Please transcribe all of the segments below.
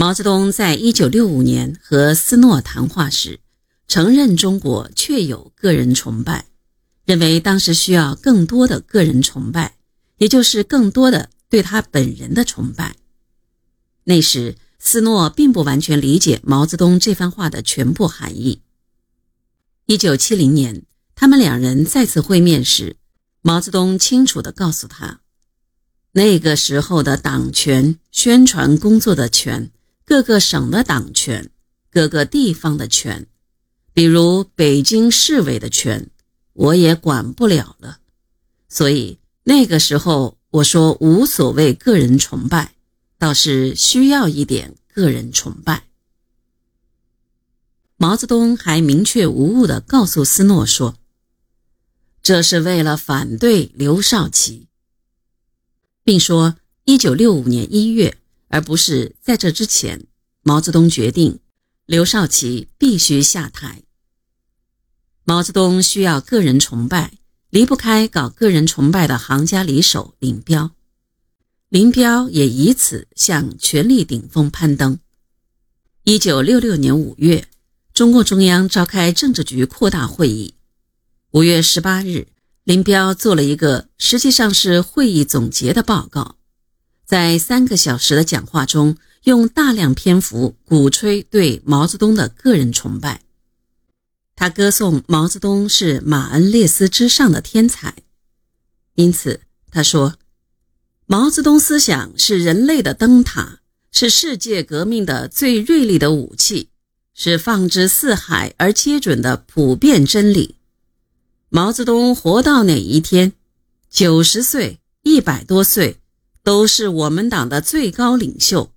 毛泽东在一九六五年和斯诺谈话时，承认中国确有个人崇拜，认为当时需要更多的个人崇拜，也就是更多的对他本人的崇拜。那时，斯诺并不完全理解毛泽东这番话的全部含义。一九七零年，他们两人再次会面时，毛泽东清楚地告诉他，那个时候的党权、宣传工作的权。各个省的党权，各个地方的权，比如北京市委的权，我也管不了了。所以那个时候我说无所谓个人崇拜，倒是需要一点个人崇拜。毛泽东还明确无误地告诉斯诺说：“这是为了反对刘少奇，并说一九六五年一月。”而不是在这之前，毛泽东决定刘少奇必须下台。毛泽东需要个人崇拜，离不开搞个人崇拜的行家里手林彪。林彪也以此向权力顶峰攀登。一九六六年五月，中共中央召开政治局扩大会议。五月十八日，林彪做了一个实际上是会议总结的报告。在三个小时的讲话中，用大量篇幅鼓吹对毛泽东的个人崇拜。他歌颂毛泽东是马恩列斯之上的天才，因此他说：“毛泽东思想是人类的灯塔，是世界革命的最锐利的武器，是放之四海而皆准的普遍真理。毛泽东活到哪一天，九十岁、一百多岁。”都是我们党的最高领袖，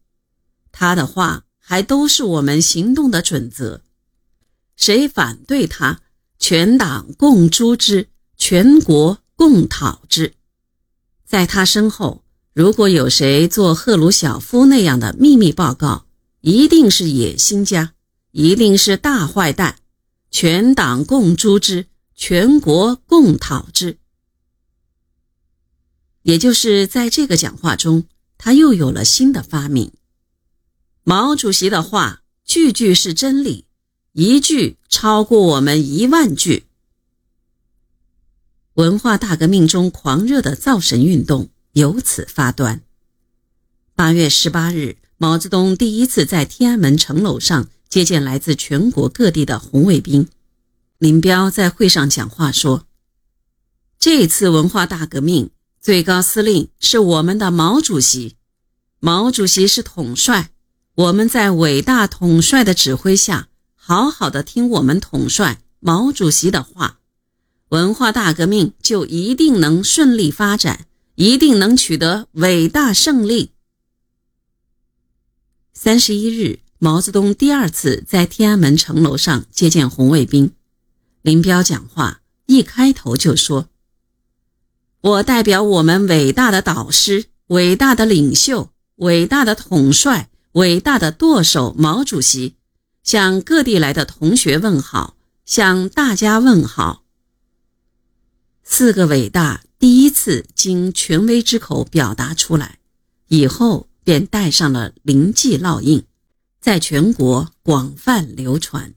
他的话还都是我们行动的准则。谁反对他，全党共诛之，全国共讨之。在他身后，如果有谁做赫鲁晓夫那样的秘密报告，一定是野心家，一定是大坏蛋。全党共诛之，全国共讨之。也就是在这个讲话中，他又有了新的发明。毛主席的话句句是真理，一句超过我们一万句。文化大革命中狂热的造神运动由此发端。八月十八日，毛泽东第一次在天安门城楼上接见来自全国各地的红卫兵。林彪在会上讲话说：“这次文化大革命。”最高司令是我们的毛主席，毛主席是统帅。我们在伟大统帅的指挥下，好好的听我们统帅毛主席的话，文化大革命就一定能顺利发展，一定能取得伟大胜利。三十一日，毛泽东第二次在天安门城楼上接见红卫兵，林彪讲话一开头就说。我代表我们伟大的导师、伟大的领袖、伟大的统帅、伟大的舵手毛主席，向各地来的同学问好，向大家问好。四个伟大第一次经权威之口表达出来，以后便带上了灵迹烙印，在全国广泛流传。